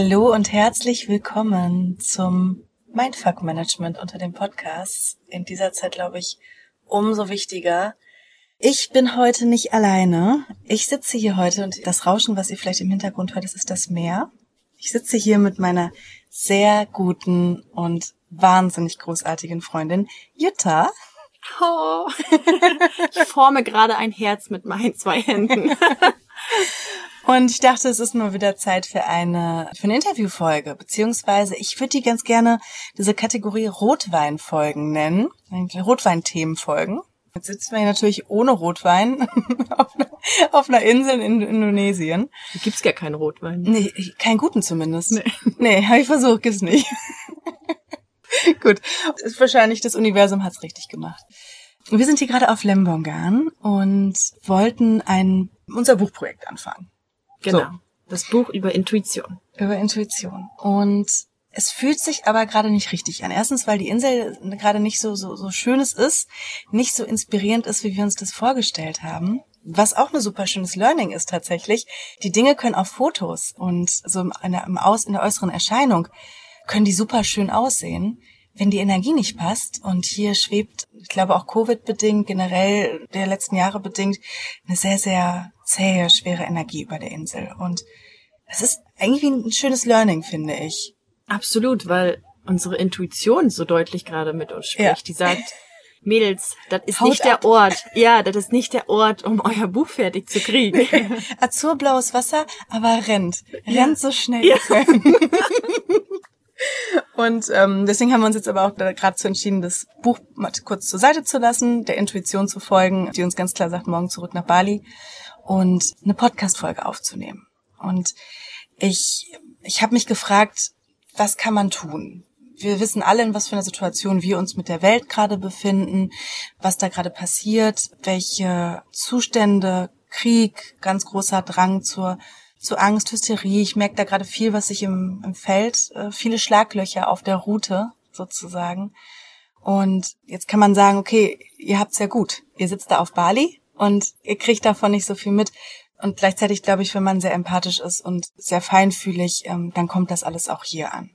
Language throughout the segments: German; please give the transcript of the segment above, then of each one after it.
Hallo und herzlich willkommen zum Mindfuck Management unter den Podcasts. In dieser Zeit, glaube ich, umso wichtiger. Ich bin heute nicht alleine. Ich sitze hier heute und das Rauschen, was ihr vielleicht im Hintergrund hört, das ist das Meer. Ich sitze hier mit meiner sehr guten und wahnsinnig großartigen Freundin Jutta. Oh, ich forme gerade ein Herz mit meinen zwei Händen. Und ich dachte, es ist nur wieder Zeit für eine, für eine Interviewfolge, beziehungsweise ich würde die ganz gerne diese Kategorie Rotweinfolgen nennen, Rotweinthemenfolgen. Jetzt sitzen wir hier natürlich ohne Rotwein auf, einer, auf einer Insel in Indonesien. Da gibt's gar keinen Rotwein. Nee, keinen guten zumindest. Nee, nee habe ich versucht, gibt's nicht. Gut, ist wahrscheinlich das Universum hat's richtig gemacht. Wir sind hier gerade auf Lembongan und wollten ein unser Buchprojekt anfangen. Genau. So. Das Buch über Intuition. Über Intuition. Und es fühlt sich aber gerade nicht richtig an. Erstens, weil die Insel gerade nicht so, so, so schönes ist, nicht so inspirierend ist, wie wir uns das vorgestellt haben. Was auch ein super schönes Learning ist tatsächlich. Die Dinge können auf Fotos und so in der, im Aus, in der äußeren Erscheinung können die super schön aussehen. Wenn die Energie nicht passt und hier schwebt, ich glaube auch Covid-bedingt, generell der letzten Jahre bedingt, eine sehr, sehr zähe, schwere Energie über der Insel. Und es ist irgendwie ein schönes Learning, finde ich. Absolut, weil unsere Intuition so deutlich gerade mit uns spricht. Ja. Die sagt, Mädels, das ist Haut nicht ab. der Ort. Ja, das ist nicht der Ort, um euer Buch fertig zu kriegen. Azurblaues Wasser, aber rennt. Rennt ja. so schnell. Ja. Und ähm, deswegen haben wir uns jetzt aber auch gerade zu entschieden, das Buch mal kurz zur Seite zu lassen, der Intuition zu folgen, die uns ganz klar sagt, morgen zurück nach Bali und eine Podcast-Folge aufzunehmen. Und ich, ich habe mich gefragt, was kann man tun? Wir wissen alle, in was für einer Situation wir uns mit der Welt gerade befinden, was da gerade passiert, welche Zustände, Krieg, ganz großer Drang zur, zur Angst, Hysterie. Ich merke da gerade viel, was sich im, im Feld, äh, viele Schlaglöcher auf der Route sozusagen. Und jetzt kann man sagen, okay, ihr habt's ja gut. Ihr sitzt da auf Bali und ihr kriegt davon nicht so viel mit. Und gleichzeitig glaube ich, wenn man sehr empathisch ist und sehr feinfühlig, ähm, dann kommt das alles auch hier an.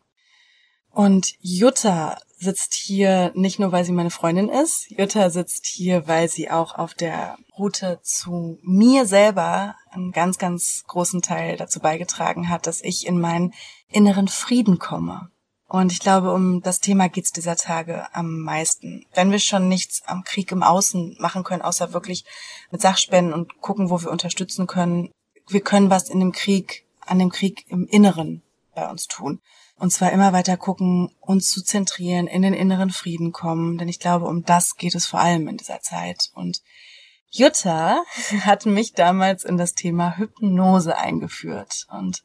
Und Jutta sitzt hier nicht nur, weil sie meine Freundin ist. Jutta sitzt hier, weil sie auch auf der Route zu mir selber einen ganz, ganz großen Teil dazu beigetragen hat, dass ich in meinen inneren Frieden komme. Und ich glaube, um das Thema geht's dieser Tage am meisten. Wenn wir schon nichts am Krieg im Außen machen können, außer wirklich mit Sachspenden und gucken, wo wir unterstützen können, wir können was in dem Krieg, an dem Krieg im Inneren bei uns tun. Und zwar immer weiter gucken, uns zu zentrieren, in den inneren Frieden kommen, denn ich glaube, um das geht es vor allem in dieser Zeit. Und Jutta hat mich damals in das Thema Hypnose eingeführt. Und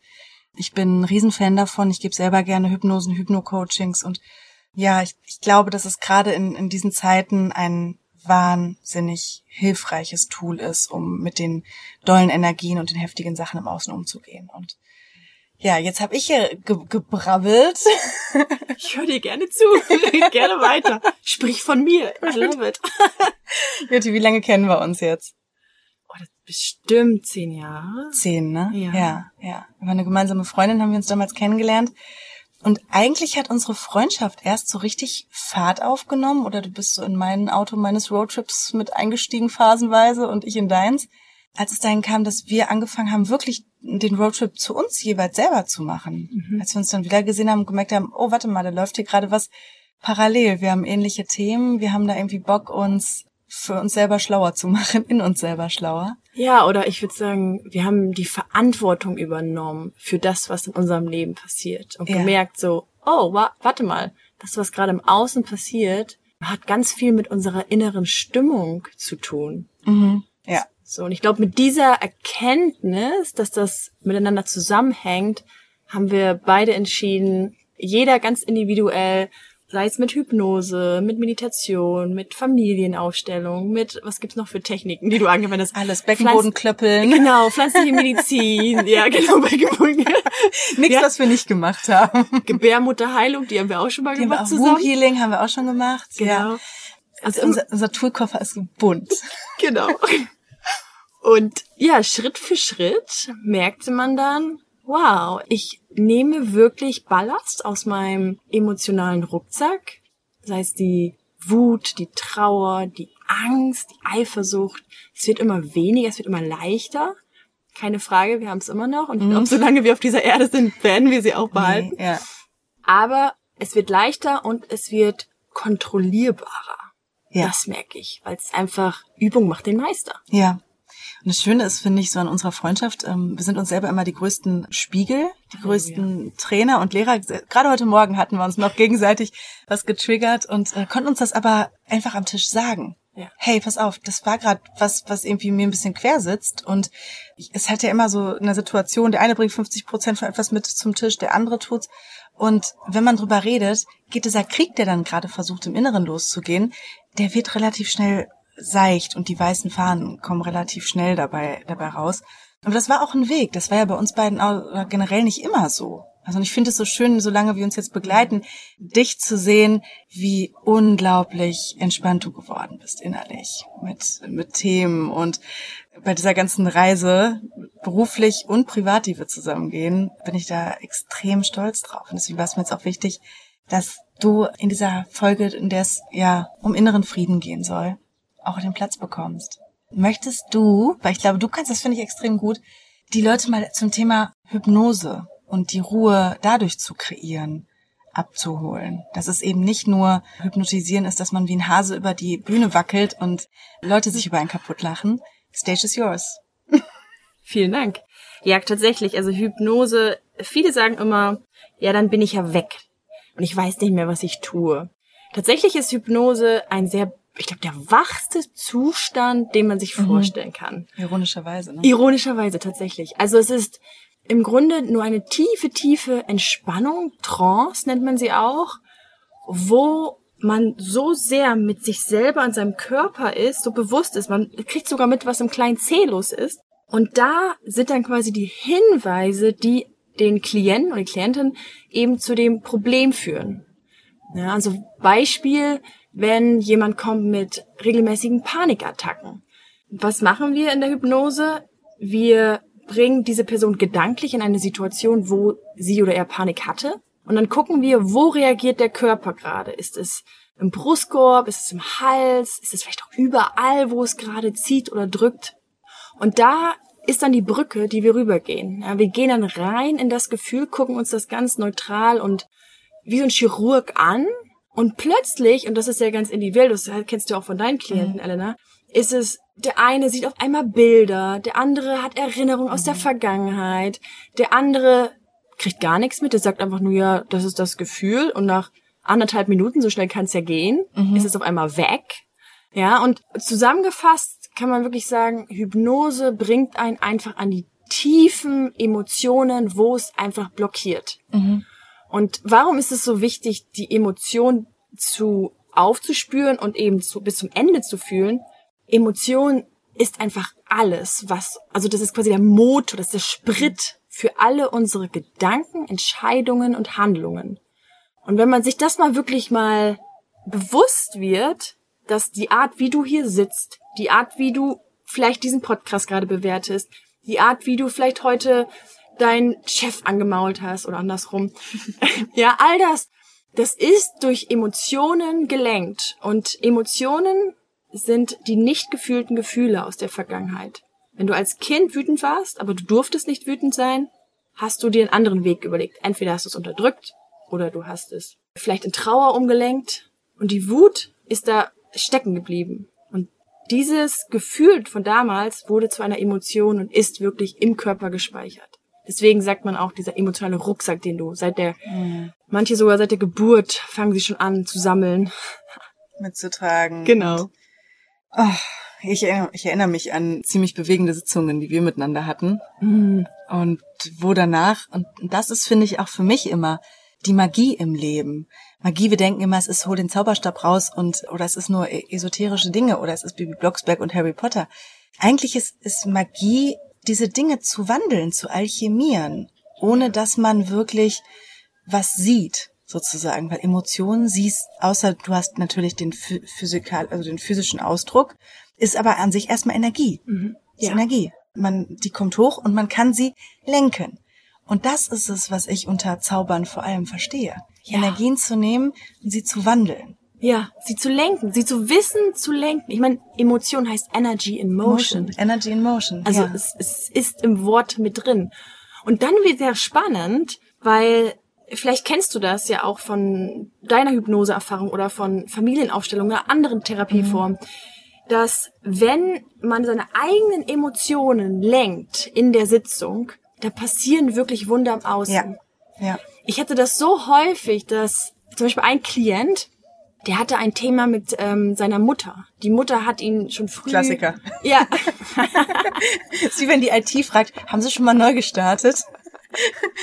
ich bin ein Riesenfan davon. Ich gebe selber gerne Hypnosen, Hypno-Coachings und ja, ich, ich glaube, dass es gerade in, in diesen Zeiten ein wahnsinnig hilfreiches Tool ist, um mit den dollen Energien und den heftigen Sachen im Außen umzugehen. Und ja, jetzt habe ich hier ge gebrabbelt. Ich höre dir gerne zu. gerne weiter. Sprich von mir. I love it. Jutti, wie lange kennen wir uns jetzt? Oh, das bestimmt zehn Jahre. Zehn, ne? Ja. ja, ja. Wir waren eine gemeinsame Freundin, haben wir uns damals kennengelernt. Und eigentlich hat unsere Freundschaft erst so richtig Fahrt aufgenommen oder du bist so in mein Auto meines Roadtrips mit eingestiegen phasenweise und ich in deins als es dahin kam, dass wir angefangen haben, wirklich den Roadtrip zu uns jeweils selber zu machen. Mhm. Als wir uns dann wieder gesehen haben und gemerkt haben, oh, warte mal, da läuft hier gerade was parallel. Wir haben ähnliche Themen, wir haben da irgendwie Bock, uns für uns selber schlauer zu machen, in uns selber schlauer. Ja, oder ich würde sagen, wir haben die Verantwortung übernommen für das, was in unserem Leben passiert und ja. gemerkt so, oh, wa warte mal, das, was gerade im Außen passiert, hat ganz viel mit unserer inneren Stimmung zu tun. Mhm. So, und ich glaube, mit dieser Erkenntnis, dass das miteinander zusammenhängt, haben wir beide entschieden, jeder ganz individuell, sei es mit Hypnose, mit Meditation, mit Familienaufstellung, mit, was gibt's noch für Techniken, die du angewendet hast? Alles, Beckenboden klöppeln. Genau, pflanzliche Medizin, ja, genau, Beckenboden. Nichts, ja. was wir nicht gemacht haben. Gebärmutterheilung, die haben wir auch schon mal die gemacht haben wir auch, zusammen. Healing haben wir auch schon gemacht. Genau. Ja. Also unser, unser Toolkoffer ist bunt. Genau. Und ja, Schritt für Schritt merkte man dann, wow, ich nehme wirklich Ballast aus meinem emotionalen Rucksack, sei es die Wut, die Trauer, die Angst, die Eifersucht. Es wird immer weniger, es wird immer leichter. Keine Frage, wir haben es immer noch. Und ich glaube, solange wir auf dieser Erde sind, werden wir sie auch behalten. Nee, ja. Aber es wird leichter und es wird kontrollierbarer. Ja. Das merke ich, weil es einfach Übung macht den Meister. Ja. Und das Schöne ist, finde ich, so an unserer Freundschaft, ähm, wir sind uns selber immer die größten Spiegel, die größten Trainer und Lehrer. Gerade heute Morgen hatten wir uns noch gegenseitig was getriggert und äh, konnten uns das aber einfach am Tisch sagen. Ja. Hey, pass auf, das war gerade was, was irgendwie mir ein bisschen quer sitzt. Und ich, es hat ja immer so eine Situation, der eine bringt 50 Prozent von etwas mit zum Tisch, der andere tut's. Und wenn man drüber redet, geht dieser Krieg, der dann gerade versucht, im Inneren loszugehen, der wird relativ schnell seicht und die weißen Fahnen kommen relativ schnell dabei, dabei raus. Aber das war auch ein Weg. Das war ja bei uns beiden auch generell nicht immer so. Also ich finde es so schön, solange wir uns jetzt begleiten, dich zu sehen, wie unglaublich entspannt du geworden bist innerlich mit, mit Themen und bei dieser ganzen Reise, beruflich und privat, die wir zusammengehen, bin ich da extrem stolz drauf. Und deswegen war es mir jetzt auch wichtig, dass du in dieser Folge, in der es ja um inneren Frieden gehen soll, auch den Platz bekommst. Möchtest du, weil ich glaube, du kannst das finde ich extrem gut, die Leute mal zum Thema Hypnose und die Ruhe dadurch zu kreieren, abzuholen. Dass es eben nicht nur hypnotisieren ist, dass man wie ein Hase über die Bühne wackelt und Leute sich über einen kaputt lachen. Stage is yours. Vielen Dank. Ja, tatsächlich. Also Hypnose, viele sagen immer, ja, dann bin ich ja weg. Und ich weiß nicht mehr, was ich tue. Tatsächlich ist Hypnose ein sehr, ich glaube, der wachste Zustand, den man sich vorstellen kann. Ironischerweise, ne? Ironischerweise tatsächlich. Also es ist im Grunde nur eine tiefe, tiefe Entspannung, Trance nennt man sie auch, wo man so sehr mit sich selber und seinem Körper ist, so bewusst ist, man kriegt sogar mit, was im kleinen C los ist. Und da sind dann quasi die Hinweise, die den Klienten oder die Klientin eben zu dem Problem führen. Ja, also Beispiel, wenn jemand kommt mit regelmäßigen Panikattacken. Was machen wir in der Hypnose? Wir bringen diese Person gedanklich in eine Situation, wo sie oder er Panik hatte. Und dann gucken wir, wo reagiert der Körper gerade? Ist es im Brustkorb? Ist es im Hals? Ist es vielleicht auch überall, wo es gerade zieht oder drückt? Und da ist dann die Brücke, die wir rübergehen. Ja, wir gehen dann rein in das Gefühl, gucken uns das ganz neutral und wie so ein Chirurg an. Und plötzlich, und das ist ja ganz individuell, das kennst du auch von deinen Klienten, mhm. Elena, ist es, der eine sieht auf einmal Bilder, der andere hat Erinnerungen aus der mhm. Vergangenheit, der andere kriegt gar nichts mit, der sagt einfach nur, ja, das ist das Gefühl und nach anderthalb Minuten, so schnell kann es ja gehen, mhm. ist es auf einmal weg. Ja, und zusammengefasst kann man wirklich sagen, Hypnose bringt einen einfach an die tiefen Emotionen, wo es einfach blockiert. Mhm. Und warum ist es so wichtig, die Emotion zu aufzuspüren und eben zu, bis zum Ende zu fühlen? Emotion ist einfach alles, was, also das ist quasi der Motor, das ist der Sprit für alle unsere Gedanken, Entscheidungen und Handlungen. Und wenn man sich das mal wirklich mal bewusst wird, dass die Art, wie du hier sitzt, die Art, wie du vielleicht diesen Podcast gerade bewertest, die Art, wie du vielleicht heute deinen Chef angemault hast oder andersrum. ja, all das, das ist durch Emotionen gelenkt. Und Emotionen sind die nicht gefühlten Gefühle aus der Vergangenheit. Wenn du als Kind wütend warst, aber du durftest nicht wütend sein, hast du dir einen anderen Weg überlegt. Entweder hast du es unterdrückt oder du hast es vielleicht in Trauer umgelenkt und die Wut ist da stecken geblieben. Und dieses Gefühl von damals wurde zu einer Emotion und ist wirklich im Körper gespeichert. Deswegen sagt man auch dieser emotionale Rucksack, den du seit der, mhm. manche sogar seit der Geburt fangen sie schon an zu sammeln. Mitzutragen. Genau. Oh, ich, erinnere, ich erinnere mich an ziemlich bewegende Sitzungen, die wir miteinander hatten. Mhm. Und wo danach, und das ist, finde ich, auch für mich immer die Magie im Leben. Magie, wir denken immer, es ist, hol den Zauberstab raus und, oder es ist nur e-, esoterische Dinge oder es ist Bibi Blocksberg und Harry Potter. Eigentlich ist, ist Magie diese Dinge zu wandeln, zu alchemieren, ohne dass man wirklich was sieht, sozusagen, weil Emotionen siehst, außer du hast natürlich den physikal, also den physischen Ausdruck, ist aber an sich erstmal Energie. Mhm. Ja. Energie. Man, die kommt hoch und man kann sie lenken. Und das ist es, was ich unter Zaubern vor allem verstehe. Ja. Energien zu nehmen und sie zu wandeln. Ja, sie zu lenken, sie zu wissen, zu lenken. Ich meine, Emotion heißt Energy in Motion. motion. Energy in Motion. Also ja. es, es ist im Wort mit drin. Und dann wird sehr spannend, weil vielleicht kennst du das ja auch von deiner Hypnoseerfahrung oder von Familienaufstellungen oder anderen Therapieformen, mhm. dass wenn man seine eigenen Emotionen lenkt in der Sitzung, da passieren wirklich Wunder im Außen. Ja. ja. Ich hatte das so häufig, dass zum Beispiel ein Klient, der hatte ein Thema mit ähm, seiner Mutter. Die Mutter hat ihn schon früh. Klassiker. Ja. ist wie wenn die IT fragt, haben Sie schon mal neu gestartet?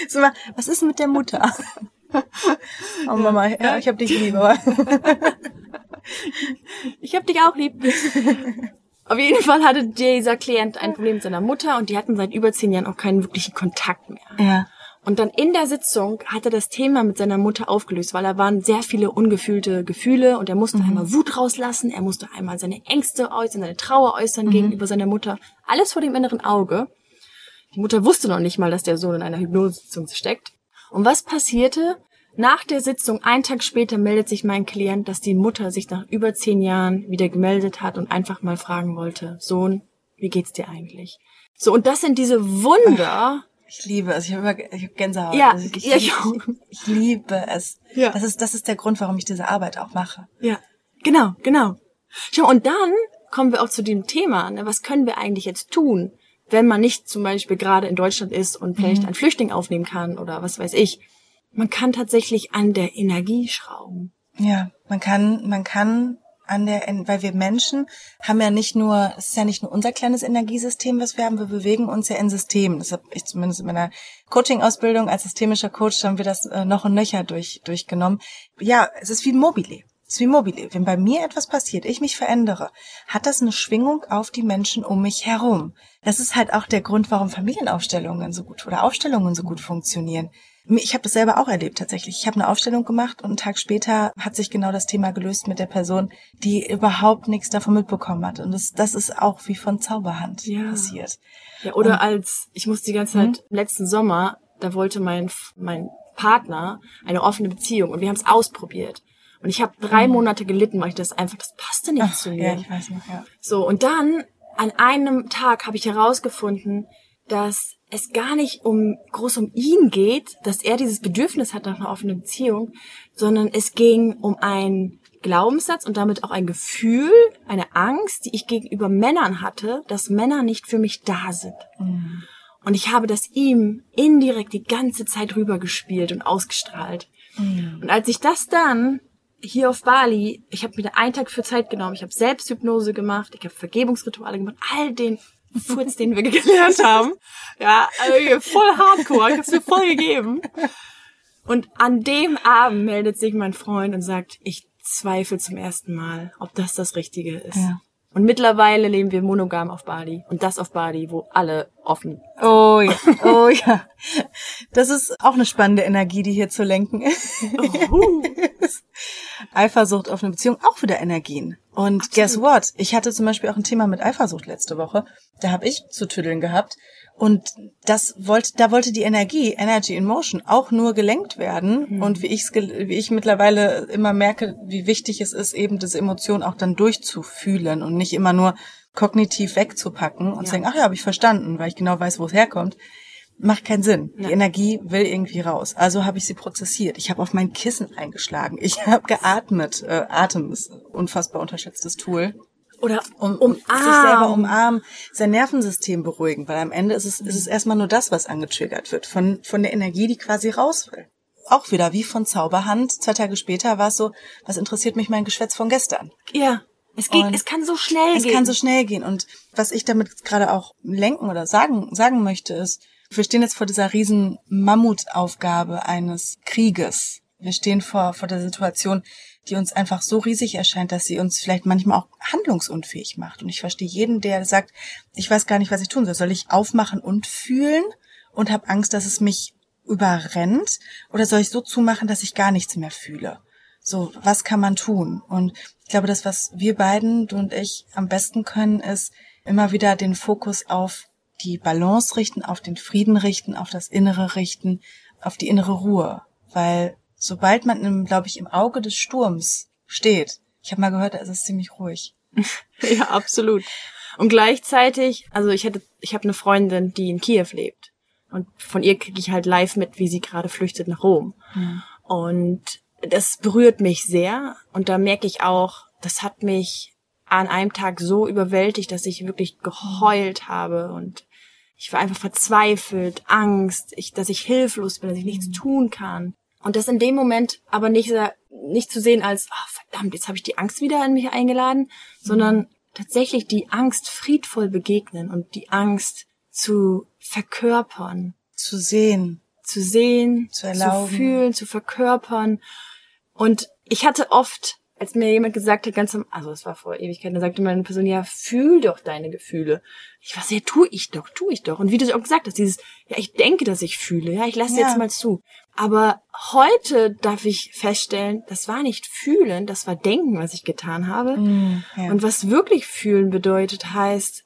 so mal, was ist mit der Mutter? Oh Mama, ja, ich hab dich lieb, aber. ich hab dich auch lieb. Auf jeden Fall hatte dieser Klient ein Problem mit seiner Mutter und die hatten seit über zehn Jahren auch keinen wirklichen Kontakt mehr. Ja. Und dann in der Sitzung hat er das Thema mit seiner Mutter aufgelöst, weil da waren sehr viele ungefühlte Gefühle und er musste mhm. einmal Wut rauslassen, er musste einmal seine Ängste äußern, seine Trauer äußern mhm. gegenüber seiner Mutter. Alles vor dem inneren Auge. Die Mutter wusste noch nicht mal, dass der Sohn in einer Hypnosesitzung steckt. Und was passierte? Nach der Sitzung, einen Tag später, meldet sich mein Klient, dass die Mutter sich nach über zehn Jahren wieder gemeldet hat und einfach mal fragen wollte, Sohn, wie geht's dir eigentlich? So, und das sind diese Wunder, ich liebe es. Ich habe immer ich hab Gänsehaut. Ja, also ich, ja, ich, auch. ich liebe es. Ja. Das ist, das ist der Grund, warum ich diese Arbeit auch mache. Ja, genau, genau. Schau, und dann kommen wir auch zu dem Thema, ne, was können wir eigentlich jetzt tun, wenn man nicht zum Beispiel gerade in Deutschland ist und vielleicht mhm. einen Flüchtling aufnehmen kann oder was weiß ich. Man kann tatsächlich an der Energie schrauben. Ja, man kann, man kann an der, weil wir Menschen haben ja nicht nur, es ist ja nicht nur unser kleines Energiesystem, was wir haben, wir bewegen uns ja in Systemen. Das habe ich zumindest in meiner Coaching-Ausbildung als systemischer Coach haben wir das äh, noch und nöcher durch, durchgenommen. Ja, es ist wie Mobile. Es ist wie Mobile. Wenn bei mir etwas passiert, ich mich verändere, hat das eine Schwingung auf die Menschen um mich herum. Das ist halt auch der Grund, warum Familienaufstellungen so gut oder Aufstellungen so gut funktionieren ich habe das selber auch erlebt tatsächlich. Ich habe eine Aufstellung gemacht und einen Tag später hat sich genau das Thema gelöst mit der Person, die überhaupt nichts davon mitbekommen hat. Und das, das ist auch wie von Zauberhand ja. passiert. Ja, oder und, als, ich muss die ganze Zeit, mhm. letzten Sommer, da wollte mein, mein Partner eine offene Beziehung und wir haben es ausprobiert. Und ich habe drei mhm. Monate gelitten, weil ich das einfach, das passte nicht Ach, zu mir. Ja, ich weiß nicht, ja. So, und dann an einem Tag habe ich herausgefunden, dass es gar nicht um groß um ihn geht, dass er dieses Bedürfnis hat nach einer offenen Beziehung, sondern es ging um einen Glaubenssatz und damit auch ein Gefühl, eine Angst, die ich gegenüber Männern hatte, dass Männer nicht für mich da sind. Mhm. Und ich habe das ihm indirekt die ganze Zeit rübergespielt und ausgestrahlt. Mhm. Und als ich das dann hier auf Bali, ich habe mir da einen Tag für Zeit genommen, ich habe Selbsthypnose gemacht, ich habe Vergebungsrituale gemacht, all den Furz, den wir gelernt haben. Ja, also voll hardcore. Ich hab's mir voll gegeben. Und an dem Abend meldet sich mein Freund und sagt, ich zweifle zum ersten Mal, ob das das Richtige ist. Ja. Und mittlerweile leben wir monogam auf Bali. Und das auf Bali, wo alle offen. Oh ja, oh ja. Das ist auch eine spannende Energie, die hier zu lenken ist. Oh. Eifersucht auf eine Beziehung, auch wieder Energien. Und Absolut. guess what? Ich hatte zum Beispiel auch ein Thema mit Eifersucht letzte Woche. Da habe ich zu tüddeln gehabt. Und das wollte, da wollte die Energie, Energy in Motion, auch nur gelenkt werden. Mhm. Und wie ich wie ich mittlerweile immer merke, wie wichtig es ist, eben diese Emotion auch dann durchzufühlen und nicht immer nur kognitiv wegzupacken und ja. zu sagen, ach ja, habe ich verstanden, weil ich genau weiß, wo es herkommt. Macht keinen Sinn. Ja. Die Energie will irgendwie raus. Also habe ich sie prozessiert. Ich habe auf mein Kissen eingeschlagen. Ich habe geatmet. Äh, Atem ist ein unfassbar unterschätztes Tool. Oder um, um sich selber umarmen, sein Nervensystem beruhigen, weil am Ende ist es, ist es erstmal nur das, was angetriggert wird, von, von der Energie, die quasi raus will. Auch wieder wie von Zauberhand. Zwei Tage später war es so, was interessiert mich mein Geschwätz von gestern? Ja. Es geht, und es kann so schnell es gehen. Es kann so schnell gehen. Und was ich damit gerade auch lenken oder sagen, sagen möchte, ist, wir stehen jetzt vor dieser riesen Mammutaufgabe eines Krieges. Wir stehen vor, vor der Situation, die uns einfach so riesig erscheint, dass sie uns vielleicht manchmal auch handlungsunfähig macht. Und ich verstehe jeden, der sagt, ich weiß gar nicht, was ich tun soll. Soll ich aufmachen und fühlen und habe Angst, dass es mich überrennt? Oder soll ich so zumachen, dass ich gar nichts mehr fühle? So, was kann man tun? Und ich glaube, das, was wir beiden, du und ich, am besten können, ist immer wieder den Fokus auf die Balance richten, auf den Frieden richten, auf das Innere richten, auf die innere Ruhe. Weil sobald man, glaube ich, im Auge des Sturms steht, ich habe mal gehört, da ist es ziemlich ruhig. ja, absolut. Und gleichzeitig, also ich hatte, ich habe eine Freundin, die in Kiew lebt. Und von ihr kriege ich halt live mit, wie sie gerade flüchtet nach Rom. Mhm. Und das berührt mich sehr. Und da merke ich auch, das hat mich an einem Tag so überwältigt, dass ich wirklich geheult habe und ich war einfach verzweifelt, Angst, ich, dass ich hilflos bin, dass ich nichts tun kann. Und das in dem Moment aber nicht, nicht zu sehen als, oh, verdammt, jetzt habe ich die Angst wieder in mich eingeladen, sondern tatsächlich die Angst friedvoll begegnen und die Angst zu verkörpern. Zu sehen. Zu sehen, zu, erlauben. zu fühlen, zu verkörpern. Und ich hatte oft als mir jemand gesagt hat, ganz am, also es war vor Ewigkeiten, da sagte meine Person, ja, fühl doch deine Gefühle. Ich war ja, tu ich doch, tu ich doch. Und wie du es auch gesagt hast, dieses, ja, ich denke, dass ich fühle, ja, ich lasse ja. jetzt mal zu. Aber heute darf ich feststellen, das war nicht fühlen, das war denken, was ich getan habe. Mm, ja. Und was wirklich fühlen bedeutet, heißt,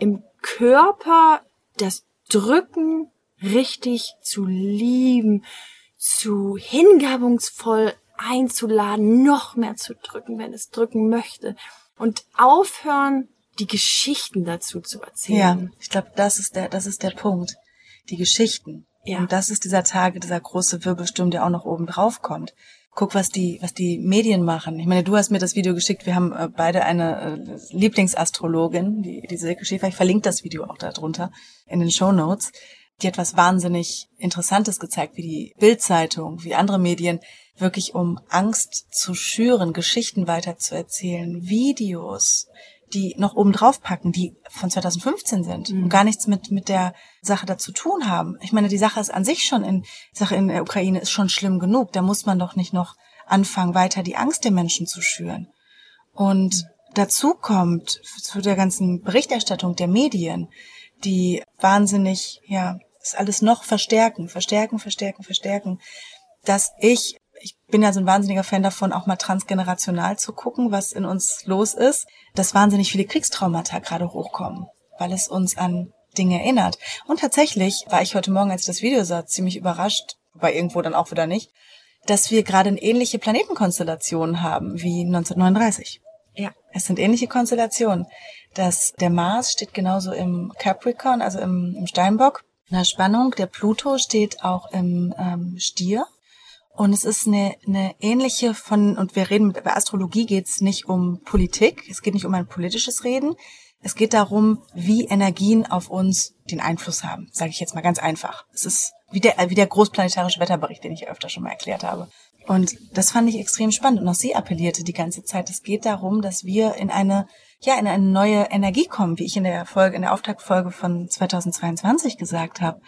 im Körper das Drücken richtig zu lieben, zu hingabungsvoll einzuladen, noch mehr zu drücken, wenn es drücken möchte. Und aufhören, die Geschichten dazu zu erzählen. Ja, ich glaube, das ist der, das ist der Punkt. Die Geschichten. Ja. Und das ist dieser Tage, dieser große Wirbelsturm, der auch noch oben drauf kommt. Guck, was die, was die Medien machen. Ich meine, du hast mir das Video geschickt. Wir haben äh, beide eine äh, Lieblingsastrologin, die, die Silke Schäfer. Ich verlinke das Video auch darunter in den Show Notes. Die hat was wahnsinnig Interessantes gezeigt, wie die Bildzeitung, wie andere Medien wirklich um Angst zu schüren, Geschichten weiterzuerzählen, Videos, die noch oben drauf packen, die von 2015 sind mhm. und gar nichts mit, mit der Sache dazu tun haben. Ich meine, die Sache ist an sich schon in, Sache in der Ukraine ist schon schlimm genug. Da muss man doch nicht noch anfangen, weiter die Angst der Menschen zu schüren. Und dazu kommt zu der ganzen Berichterstattung der Medien, die wahnsinnig, ja, das alles noch verstärken, verstärken, verstärken, verstärken, dass ich ich bin ja so ein wahnsinniger Fan davon, auch mal transgenerational zu gucken, was in uns los ist, dass wahnsinnig viele Kriegstraumata gerade hochkommen, weil es uns an Dinge erinnert. Und tatsächlich war ich heute Morgen, als ich das Video sah, ziemlich überrascht, wobei irgendwo dann auch wieder nicht, dass wir gerade eine ähnliche Planetenkonstellation haben wie 1939. Ja. Es sind ähnliche Konstellationen. Dass der Mars steht genauso im Capricorn, also im, im Steinbock, einer Spannung. Der Pluto steht auch im ähm, Stier. Und es ist eine, eine ähnliche von, und wir reden, bei Astrologie geht es nicht um Politik, es geht nicht um ein politisches Reden, es geht darum, wie Energien auf uns den Einfluss haben, sage ich jetzt mal ganz einfach. Es ist wie der, wie der großplanetarische Wetterbericht, den ich öfter schon mal erklärt habe. Und das fand ich extrem spannend. Und auch sie appellierte die ganze Zeit. Es geht darum, dass wir in eine, ja, in eine neue Energie kommen, wie ich in der Folge, in der Auftaktfolge von 2022 gesagt habe.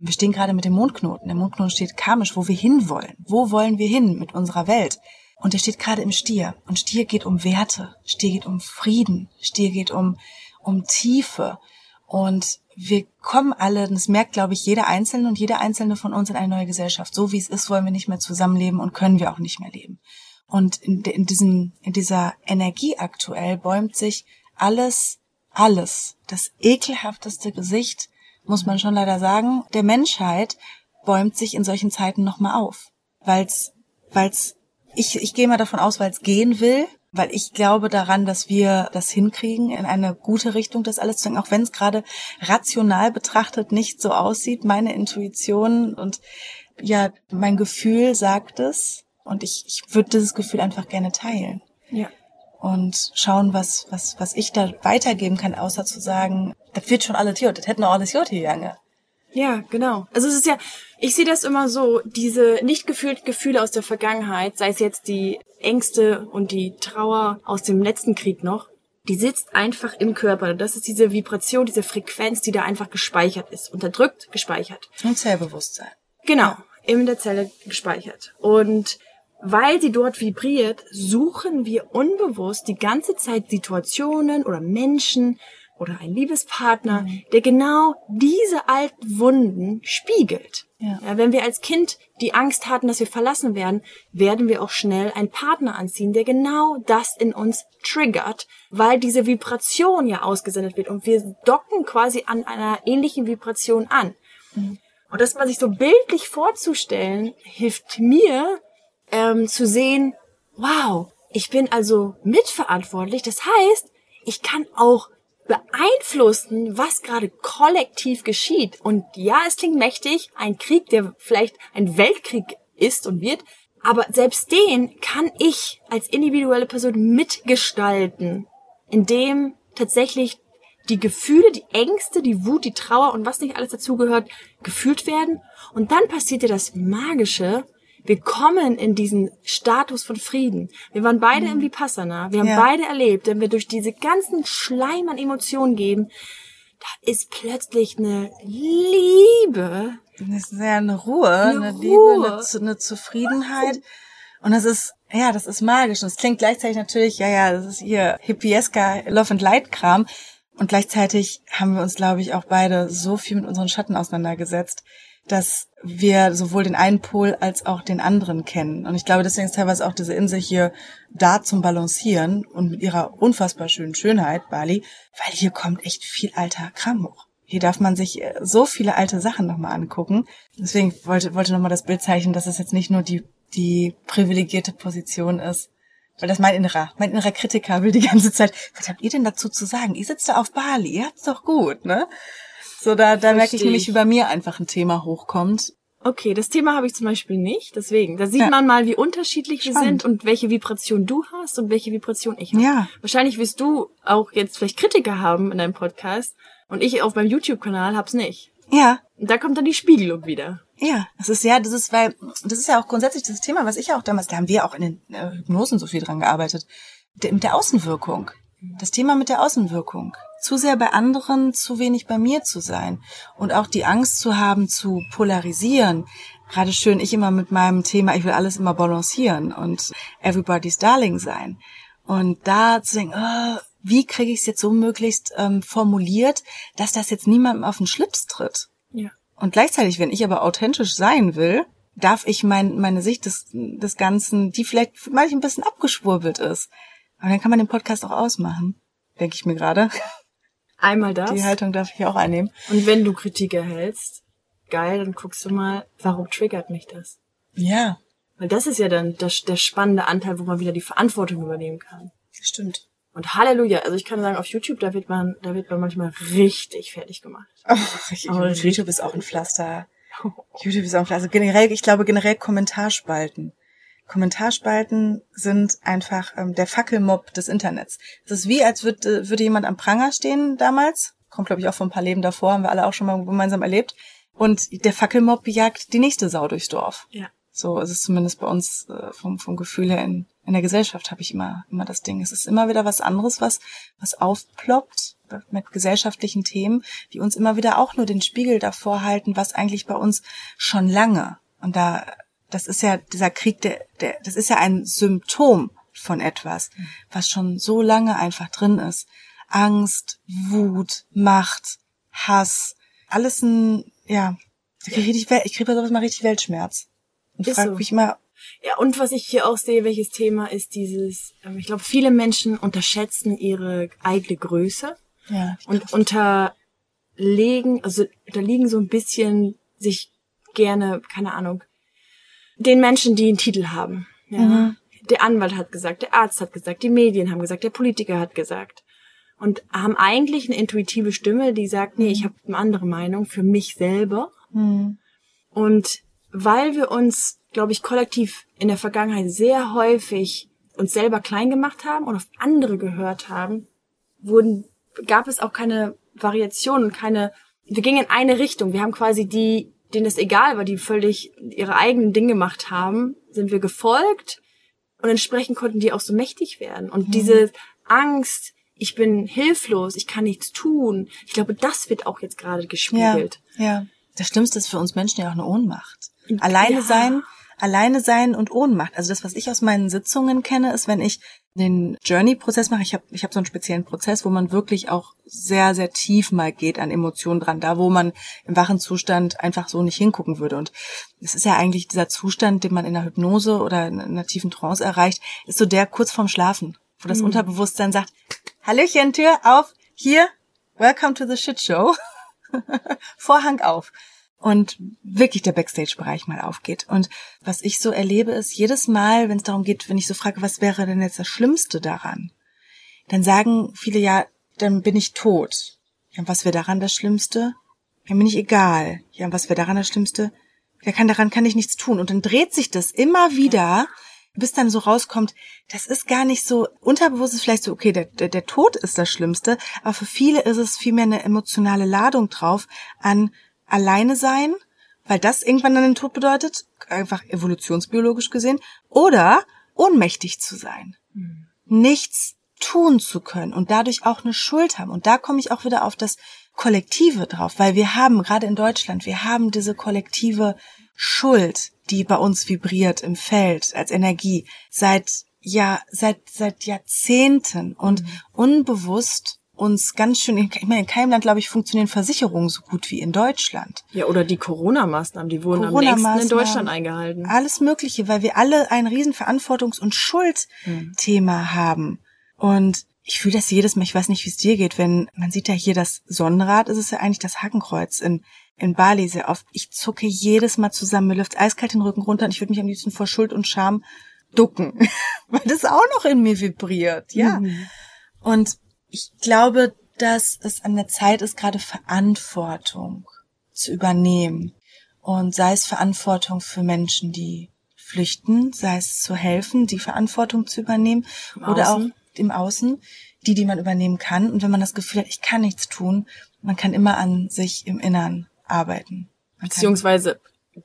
Wir stehen gerade mit dem Mondknoten. Der Mondknoten steht karmisch, wo wir hinwollen. Wo wollen wir hin mit unserer Welt? Und der steht gerade im Stier. Und Stier geht um Werte. Stier geht um Frieden. Stier geht um, um Tiefe. Und wir kommen alle, das merkt, glaube ich, jeder Einzelne und jeder Einzelne von uns in eine neue Gesellschaft. So wie es ist, wollen wir nicht mehr zusammenleben und können wir auch nicht mehr leben. Und in, in, diesem, in dieser Energie aktuell bäumt sich alles, alles, das ekelhafteste Gesicht muss man schon leider sagen, der Menschheit bäumt sich in solchen Zeiten nochmal auf. Weil's, weil's, ich, ich gehe mal davon aus, weil es gehen will, weil ich glaube daran, dass wir das hinkriegen, in eine gute Richtung das alles zu denken, auch wenn es gerade rational betrachtet nicht so aussieht. Meine Intuition und ja, mein Gefühl sagt es und ich, ich würde dieses Gefühl einfach gerne teilen. Ja und schauen, was, was, was ich da weitergeben kann, außer zu sagen, das wird schon alles gut, das hätten auch alles gut gegangen. Ja, genau. Also es ist ja, ich sehe das immer so, diese nicht gefühlten Gefühle aus der Vergangenheit, sei es jetzt die Ängste und die Trauer aus dem letzten Krieg noch, die sitzt einfach im Körper. Das ist diese Vibration, diese Frequenz, die da einfach gespeichert ist. Unterdrückt, gespeichert. Und Zellbewusstsein. Genau, ja. in der Zelle gespeichert. Und weil sie dort vibriert, suchen wir unbewusst die ganze Zeit Situationen oder Menschen, oder ein Liebespartner, der genau diese alten Wunden spiegelt. Ja. Ja, wenn wir als Kind die Angst hatten, dass wir verlassen werden, werden wir auch schnell einen Partner anziehen, der genau das in uns triggert, weil diese Vibration ja ausgesendet wird und wir docken quasi an einer ähnlichen Vibration an. Und das mal sich so bildlich vorzustellen, hilft mir ähm, zu sehen, wow, ich bin also mitverantwortlich. Das heißt, ich kann auch beeinflussen, was gerade kollektiv geschieht. Und ja, es klingt mächtig, ein Krieg, der vielleicht ein Weltkrieg ist und wird, aber selbst den kann ich als individuelle Person mitgestalten, indem tatsächlich die Gefühle, die Ängste, die Wut, die Trauer und was nicht alles dazugehört, gefühlt werden. Und dann passiert ja das Magische. Wir kommen in diesen Status von Frieden. Wir waren beide im Vipassana. Wir haben Ja. beide erlebt, wenn wir durch diese ganzen Schleim an Emotionen gehen, da ist plötzlich eine Liebe. Das ist ja eine Ruhe, eine, Eine Liebe, Ruhe. eine, Zu- eine Zufriedenheit. Und das ist, ja, das ist magisch. Und es klingt gleichzeitig natürlich, ja, ja, das ist ihr hippiesker Love and Light Kram. Und gleichzeitig haben wir uns, glaube ich, auch beide so viel mit unseren Schatten auseinandergesetzt, dass wir sowohl den einen Pol als auch den anderen kennen. Und ich glaube, deswegen ist teilweise auch diese Insel hier da zum Balancieren und mit ihrer unfassbar schönen Schönheit, Bali, weil hier kommt echt viel alter Kram hoch. Hier darf man sich äh, so viele alte Sachen nochmal angucken. Deswegen wollte, wollte nochmal das Bild zeichnen, dass es jetzt nicht nur die, die privilegierte Position ist. Weil das mein innerer, mein innerer Kritiker will die ganze Zeit, was habt ihr denn dazu zu sagen? Ihr sitzt da auf Bali, ihr habt's doch gut, ne? So, da, da merke ich nämlich, ich. wie bei mir einfach ein Thema hochkommt. Okay, das Thema habe ich zum Beispiel nicht. Deswegen, da sieht Ja. man mal, wie unterschiedlich wir Spannend. sind und welche Vibration du hast und welche Vibration ich habe. Ja. Wahrscheinlich wirst du auch jetzt vielleicht Kritiker haben in deinem Podcast und ich auf meinem YouTube-Kanal hab's nicht. Ja, Und da kommt dann die Spiegelung wieder. Ja, das ist ja, das ist, weil, das ist ja auch grundsätzlich das Thema, was ich ja auch damals, da haben wir auch in den äh, Hypnosen so viel dran gearbeitet, mit der Außenwirkung. Das Thema mit der Außenwirkung. Zu sehr bei anderen, zu wenig bei mir zu sein. Und auch die Angst zu haben, zu polarisieren. Gerade schön, ich immer mit meinem Thema, ich will alles immer balancieren und everybody's darling sein. Und da zu denken, oh, wie kriege ich es jetzt so möglichst ähm, formuliert, dass das jetzt niemandem auf den Schlips tritt. Ja. Und gleichzeitig, wenn ich aber authentisch sein will, darf ich mein, meine Sicht des, des Ganzen, die vielleicht manchmal ein bisschen abgeschwurbelt ist. Aber dann kann man den Podcast auch ausmachen, denke ich mir gerade. Einmal das. Die Haltung darf ich auch einnehmen. Und wenn du Kritik erhältst, geil, dann guckst du mal, warum triggert mich das? Ja, Weil das ist ja dann das, der spannende Anteil, wo man wieder die Verantwortung übernehmen kann. stimmt. Und Halleluja, also ich kann sagen, auf YouTube, da wird man, da wird man manchmal richtig fertig gemacht. Oh, ich, Aber YouTube ist auch ein Pflaster. YouTube ist auch ein Pflaster. Generell, ich glaube generell Kommentarspalten. Kommentarspalten sind einfach ähm, der Fackelmob des Internets. Es ist wie, als würde, würde jemand am Pranger stehen damals. Kommt, glaube ich, auch von ein paar Leben davor, haben wir alle auch schon mal gemeinsam erlebt. Und der Fackelmob jagt die nächste Sau durchs Dorf. Ja. So ist es zumindest bei uns äh, vom, vom Gefühl her in, in der Gesellschaft habe ich immer, immer das Ding. Es ist immer wieder was anderes, was, was aufploppt mit gesellschaftlichen Themen, die uns immer wieder auch nur den Spiegel davor halten, was eigentlich bei uns schon lange. Und da, das ist ja dieser Krieg, der, der, das ist ja ein Symptom von etwas, was schon so lange einfach drin ist. Angst, Wut, Macht, Hass, alles ein, ja, ich kriege richtig, ich kriege bei sowas mal richtig Weltschmerz. Und Ist frage so. mich mal, Ja, und was ich hier auch sehe, welches Thema ist dieses, ähm, ich glaube, viele Menschen unterschätzen ihre eigene Größe ja, und unterlegen, also unterliegen so ein bisschen sich gerne, keine Ahnung, den Menschen, die einen Titel haben. Ja. Mhm. Der Anwalt hat gesagt, der Arzt hat gesagt, die Medien haben gesagt, der Politiker hat gesagt. Und haben eigentlich eine intuitive Stimme, die sagt, nee, ich habe eine andere Meinung für mich selber. hm, Und weil wir uns, glaube ich, kollektiv in der Vergangenheit sehr häufig uns selber klein gemacht haben und auf andere gehört haben, wurden, gab es auch keine Variation und keine, wir gingen in eine Richtung. Wir haben quasi die, denen es egal war, die völlig ihre eigenen Dinge gemacht haben, sind wir gefolgt und entsprechend konnten die auch so mächtig werden. Und diese Angst, ich bin hilflos, ich kann nichts tun, ich glaube, das wird auch jetzt gerade ja, gespiegelt. ja. Das Schlimmste ist für uns Menschen ja auch eine Ohnmacht. Alleine Ja. sein, alleine sein und Ohnmacht. Also das, was ich aus meinen Sitzungen kenne, ist, wenn ich den Journey-Prozess mache. Ich habe ich hab so einen speziellen Prozess, wo man wirklich auch sehr, sehr tief mal geht an Emotionen dran, da wo man im wachen Zustand einfach so nicht hingucken würde. Und es ist ja eigentlich dieser Zustand, den man in der Hypnose oder in einer tiefen Trance erreicht, ist so der kurz vorm Schlafen, wo das mhm. Unterbewusstsein sagt, Hallöchen, Tür auf, hier, welcome to the shit show. Vorhang auf und wirklich der Backstage-Bereich mal aufgeht. Und was ich so erlebe, ist jedes Mal, wenn es darum geht, wenn ich so frage, was wäre denn jetzt das Schlimmste daran, dann sagen viele ja, dann bin ich tot. Ja, und was wäre daran das Schlimmste? Dann bin ich egal. Ja, und was wäre daran das Schlimmste? Ja, kann, daran kann ich nichts tun. Und dann dreht sich das immer wieder, bis dann so rauskommt, das ist gar nicht so, unterbewusst ist vielleicht so, okay, der, der, der Tod ist das Schlimmste, aber für viele ist es vielmehr eine emotionale Ladung drauf an, alleine sein, weil das irgendwann dann den Tod bedeutet, einfach evolutionsbiologisch gesehen, oder ohnmächtig zu sein. Mhm. Nichts tun zu können und dadurch auch eine Schuld haben. Und da komme ich auch wieder auf das Kollektive drauf, weil wir haben, gerade in Deutschland, wir haben diese kollektive Schuld, die bei uns vibriert im Feld als Energie seit ja, seit, seit Jahrzehnten und mhm. unbewusst uns ganz schön, ich meine, in keinem Land, glaube ich, funktionieren Versicherungen so gut wie in Deutschland. Ja, oder die Corona-Maßnahmen, die wurden Corona am längsten in Deutschland eingehalten. Alles Mögliche, weil wir alle ein riesen Verantwortungs- und Schuldthema hm. haben. Und ich fühle das jedes Mal, ich weiß nicht, wie es dir geht, wenn, man sieht ja hier das Sonnenrad, ist es ja eigentlich das Hakenkreuz in, in Bali sehr oft. Ich zucke jedes Mal zusammen, mir läuft eiskalt den Rücken runter und ich würde mich am liebsten vor Schuld und Scham ducken, weil das auch noch in mir vibriert, ja. Mhm. Und ich glaube, dass es an der Zeit ist, gerade Verantwortung zu übernehmen. Und sei es Verantwortung für Menschen, die flüchten, sei es zu helfen, die Verantwortung zu übernehmen Im oder Außen. auch im Außen, die, die man übernehmen kann. Und wenn man das Gefühl hat, ich kann nichts tun, man kann immer an sich im Innern arbeiten. Man Beziehungsweise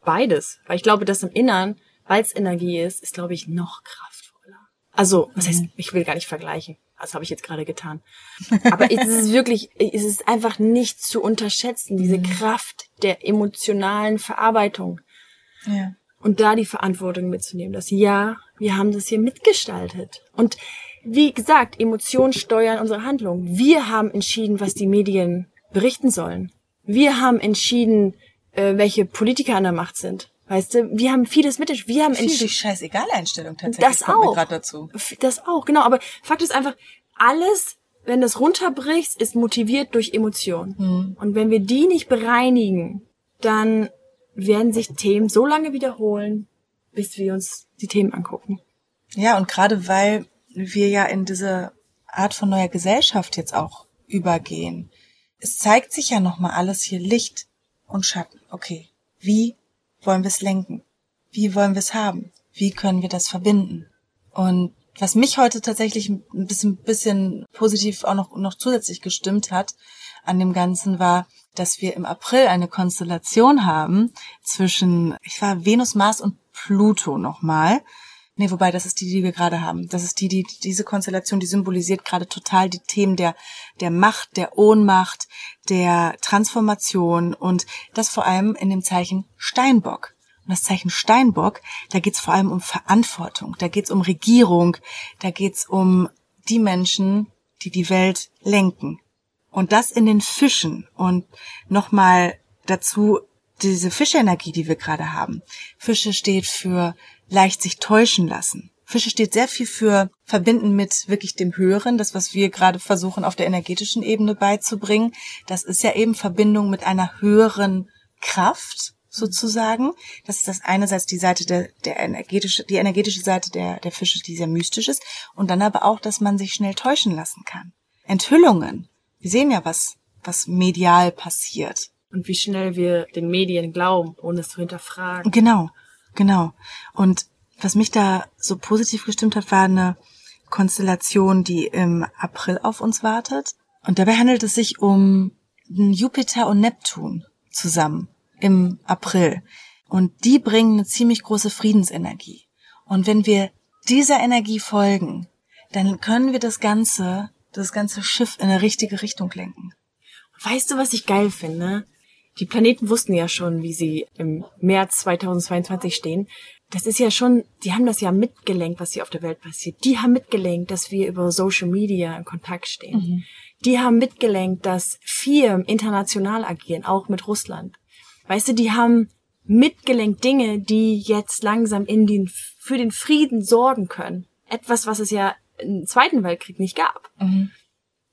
beides. Weil ich glaube, dass im Innern, weil es Energie ist, ist, glaube ich, noch kraftvoller. Also, was heißt, mhm. ich will gar nicht vergleichen. Das habe ich jetzt gerade getan. Aber es ist wirklich, es ist einfach nicht zu unterschätzen, diese mhm. Kraft der emotionalen Verarbeitung. Ja. Und da die Verantwortung mitzunehmen, dass ja, wir haben das hier mitgestaltet. Und wie gesagt, Emotionen steuern unsere Handlung. Wir haben entschieden, was die Medien berichten sollen. Wir haben entschieden, äh, welche Politiker an der Macht sind. Weißt du, wir haben vieles mit, wir haben entschieden. Die scheißegal Einstellung tatsächlich. Das auch. dazu. Das auch, genau. Aber Fakt ist einfach, alles, wenn das runterbrichst, ist motiviert durch Emotionen. Mhm. Und wenn wir die nicht bereinigen, dann werden sich Themen so lange wiederholen, bis wir uns die Themen angucken. Ja, und gerade weil wir ja in diese Art von neuer Gesellschaft jetzt auch übergehen. Es zeigt sich ja nochmal alles hier Licht und Schatten. Okay, wie wollen wir es lenken? Wie wollen wir es haben? Wie können wir das verbinden? Und was mich heute tatsächlich ein bisschen, bisschen positiv auch noch, noch zusätzlich gestimmt hat an dem Ganzen war, dass wir im April eine Konstellation haben zwischen, ich war Venus, Mars und Pluto nochmal. Nee, wobei, das ist die, die wir gerade haben. Das ist die, die, diese Konstellation, die symbolisiert gerade total die Themen der, der Macht, der Ohnmacht, der Transformation und das vor allem in dem Zeichen Steinbock. Und das Zeichen Steinbock, da geht's vor allem um Verantwortung, da geht's um Regierung, da geht's um die Menschen, die die Welt lenken. Und das in den Fischen. Und nochmal dazu diese Fischenergie, die wir gerade haben. Fische steht für leicht sich täuschen lassen. Fische steht sehr viel für verbinden mit wirklich dem Höheren, das, was wir gerade versuchen auf der energetischen Ebene beizubringen. Das ist ja eben Verbindung mit einer höheren Kraft sozusagen. Das ist das einerseits die Seite der, der energetische, die energetische Seite der, der Fische, die sehr mystisch ist. Und dann aber auch, dass man sich schnell täuschen lassen kann. Enthüllungen. Wir sehen ja, was, was medial passiert. Und wie schnell wir den Medien glauben, ohne es zu hinterfragen. Genau, genau. Und was mich da so positiv gestimmt hat, war eine Konstellation, die im April auf uns wartet. Und dabei handelt es sich um Jupiter und Neptun zusammen im April. Und die bringen eine ziemlich große Friedensenergie. Und wenn wir dieser Energie folgen, dann können wir das Ganze, das ganze Schiff in eine richtige Richtung lenken. Weißt du, was ich geil finde? Die Planeten wussten ja schon, wie sie im März 2022 stehen. das ist ja schon, die haben das ja mitgelenkt, was hier auf der Welt passiert. Die haben mitgelenkt, dass wir über Social Media in Kontakt stehen. Mhm. Die haben mitgelenkt, dass Firmen international agieren, auch mit Russland. Weißt du, die haben mitgelenkt Dinge, die jetzt langsam in den, für den Frieden sorgen können. Etwas, was es ja im Zweiten Weltkrieg nicht gab. Mhm.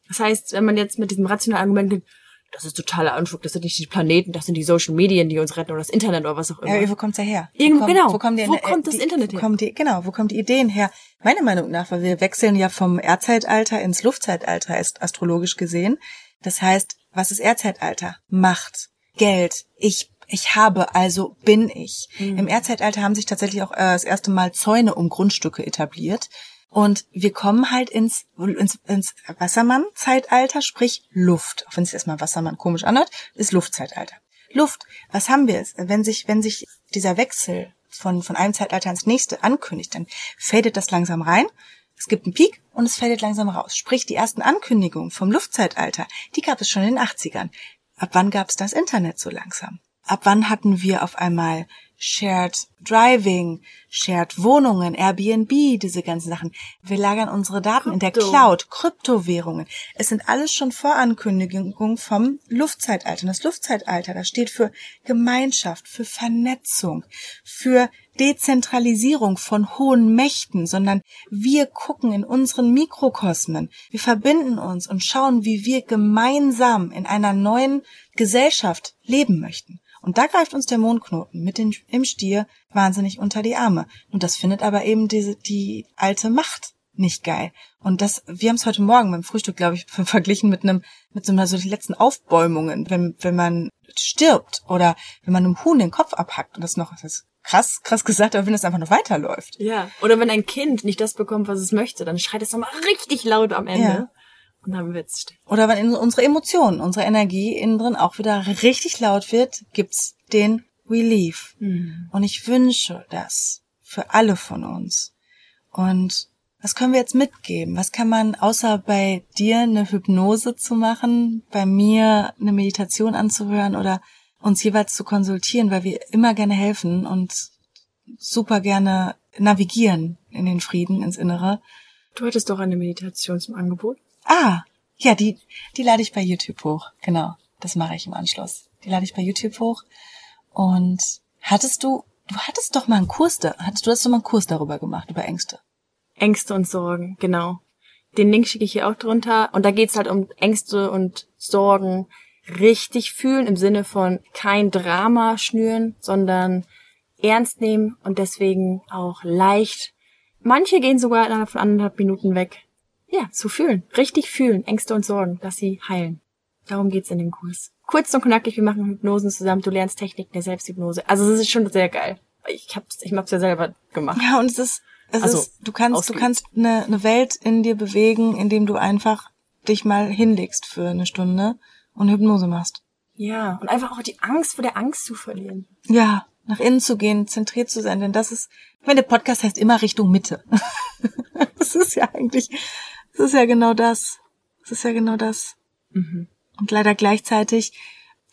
Das heißt, wenn man jetzt mit diesem rationalen Argument geht, das ist totaler Unfug, das sind nicht die Planeten, das sind die Social Medien, die uns retten oder das Internet oder was auch immer. Ja, wo kommt's ja her? Irgendwo, kommt, genau. Wo, kommen die, wo kommt das die, Internet wo her? Kommen die, genau, wo kommen die Ideen her? Meiner Meinung nach, weil wir wechseln ja vom Erdzeitalter ins Luftzeitalter, ist astrologisch gesehen. Das heißt, was ist Erdzeitalter? Macht, Geld, ich ich habe, also bin ich. Mhm. Im Erdzeitalter haben sich tatsächlich auch äh, das erste Mal Zäune um Grundstücke etabliert. Und wir kommen halt ins, ins, ins Wassermann-Zeitalter, sprich Luft. Auch wenn es erstmal Wassermann komisch anhört, ist Luftzeitalter. Luft, was haben wir? Wenn sich, wenn sich dieser Wechsel von, von einem Zeitalter ins nächste ankündigt, dann fadet das langsam rein. Es gibt einen Peak und es fadet langsam raus. Sprich, die ersten Ankündigungen vom Luftzeitalter, die gab es schon in den 80ern. Ab wann gab es das Internet so langsam? Ab wann hatten wir auf einmal Shared Driving, Shared Wohnungen, Airbnb, diese ganzen Sachen. Wir lagern unsere Daten Krypto. in der Cloud, Kryptowährungen. Es sind alles schon Vorankündigungen vom Luftzeitalter. Und das Luftzeitalter, das steht für Gemeinschaft, für Vernetzung, für Dezentralisierung von hohen Mächten, sondern wir gucken in unseren Mikrokosmen. Wir verbinden uns und schauen, wie wir gemeinsam in einer neuen Gesellschaft leben möchten. Und da greift uns der Mondknoten mit dem, im Stier wahnsinnig unter die Arme. Und das findet aber eben diese, die alte Macht nicht geil. Und das, wir haben es heute Morgen beim Frühstück, glaube ich, verglichen mit einem, mit so einer so die letzten Aufbäumungen, wenn, wenn man stirbt oder wenn man einem Huhn den Kopf abhackt und das noch, das ist krass, krass gesagt, aber wenn das einfach noch weiterläuft. Ja. Oder wenn ein Kind nicht das bekommt, was es möchte, dann schreit es nochmal richtig laut am Ende. Ja. Und dann wird's still. Oder wenn unsere Emotionen, unsere Energie innen drin auch wieder richtig laut wird, gibt's den Relief. Mhm. Und ich wünsche das für alle von uns. Und was können wir jetzt mitgeben? Was kann man außer bei dir eine Hypnose zu machen, bei mir eine Meditation anzuhören oder uns jeweils zu konsultieren, weil wir immer gerne helfen und super gerne navigieren in den Frieden, ins Innere. Du hattest doch eine Meditation zum Angebot. Ah, ja, die, die lade ich bei YouTube hoch. Genau, das mache ich im Anschluss. Die lade ich bei YouTube hoch. Und hattest du, du hattest doch mal einen Kurs da, hattest du hast doch mal einen Kurs darüber gemacht, über Ängste. Ängste und Sorgen, genau. Den Link schicke ich hier auch drunter. Und da geht's halt um Ängste und Sorgen richtig fühlen, im Sinne von kein Drama schnüren, sondern ernst nehmen und deswegen auch leicht. Manche gehen sogar innerhalb von anderthalb Minuten weg. Ja, zu fühlen. Richtig fühlen. Ängste und Sorgen, dass sie heilen. Darum geht's in dem Kurs. Kurz und knackig, wir machen Hypnosen zusammen. Du lernst Techniken der Selbsthypnose. Also es ist schon sehr geil. Ich hab's, ich hab's ja selber gemacht. Ja, und es ist, es also, ist, du kannst, ausgeübt. du kannst eine, eine Welt in dir bewegen, indem du einfach dich mal hinlegst für eine Stunde und Hypnose machst. Ja, und einfach auch die Angst vor der Angst zu verlieren. Ja, nach innen zu gehen, zentriert zu sein, denn das ist, ich meine, der Podcast heißt immer Richtung Mitte. das ist ja eigentlich das ist ja genau das. Das ist ja genau das. Mhm. Und leider gleichzeitig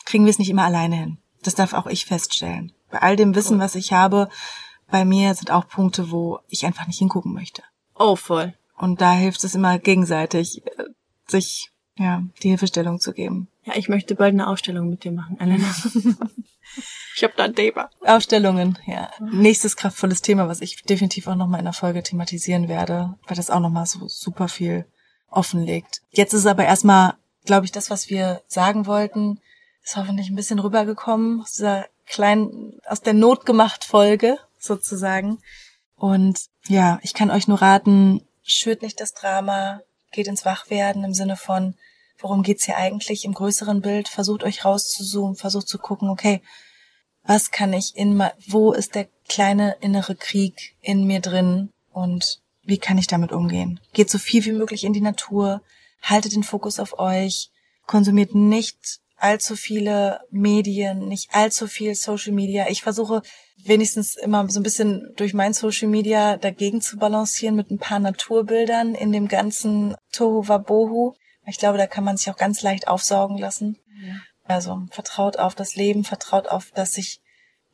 kriegen wir es nicht immer alleine hin. Das darf auch ich feststellen. Bei all dem Wissen, was ich habe, bei mir sind auch Punkte, wo ich einfach nicht hingucken möchte. Oh, voll. Und da hilft es immer gegenseitig, äh, sich ja die Hilfestellung zu geben. Ja, ich möchte bald eine Ausstellung mit dir machen, Elena. ich habe da ein Thema. Ausstellungen, ja. Nächstes kraftvolles Thema, was ich definitiv auch nochmal in der Folge thematisieren werde, weil das auch nochmal so super viel offenlegt. Jetzt ist aber erstmal, glaube ich, das, was wir sagen wollten, ist hoffentlich ein bisschen rübergekommen aus dieser kleinen, aus der Not gemacht Folge sozusagen. Und ja, ich kann euch nur raten, schürt nicht das Drama, geht ins Wachwerden im Sinne von, worum geht's hier eigentlich im größeren Bild? Versucht euch rauszuzoomen, versucht zu gucken, okay, was kann ich in, wo ist der kleine innere Krieg in mir drin und wie kann ich damit umgehen? Geht so viel wie möglich in die Natur, haltet den Fokus auf euch, konsumiert nicht allzu viele Medien, nicht allzu viel Social Media. Ich versuche wenigstens immer so ein bisschen durch mein Social Media dagegen zu balancieren mit ein paar Naturbildern in dem ganzen Tohu Wabohu. Ich glaube, da kann man sich auch ganz leicht aufsaugen lassen. Ja. Also vertraut auf das Leben, vertraut auf, dass sich,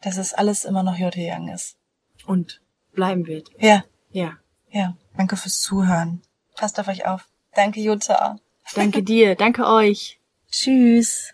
dass es alles immer noch Young ist. und bleiben wird. Ja, Ja. ja. Danke fürs Zuhören. Passt auf euch auf. Danke, Jutta. Danke dir, danke euch. Tschüss.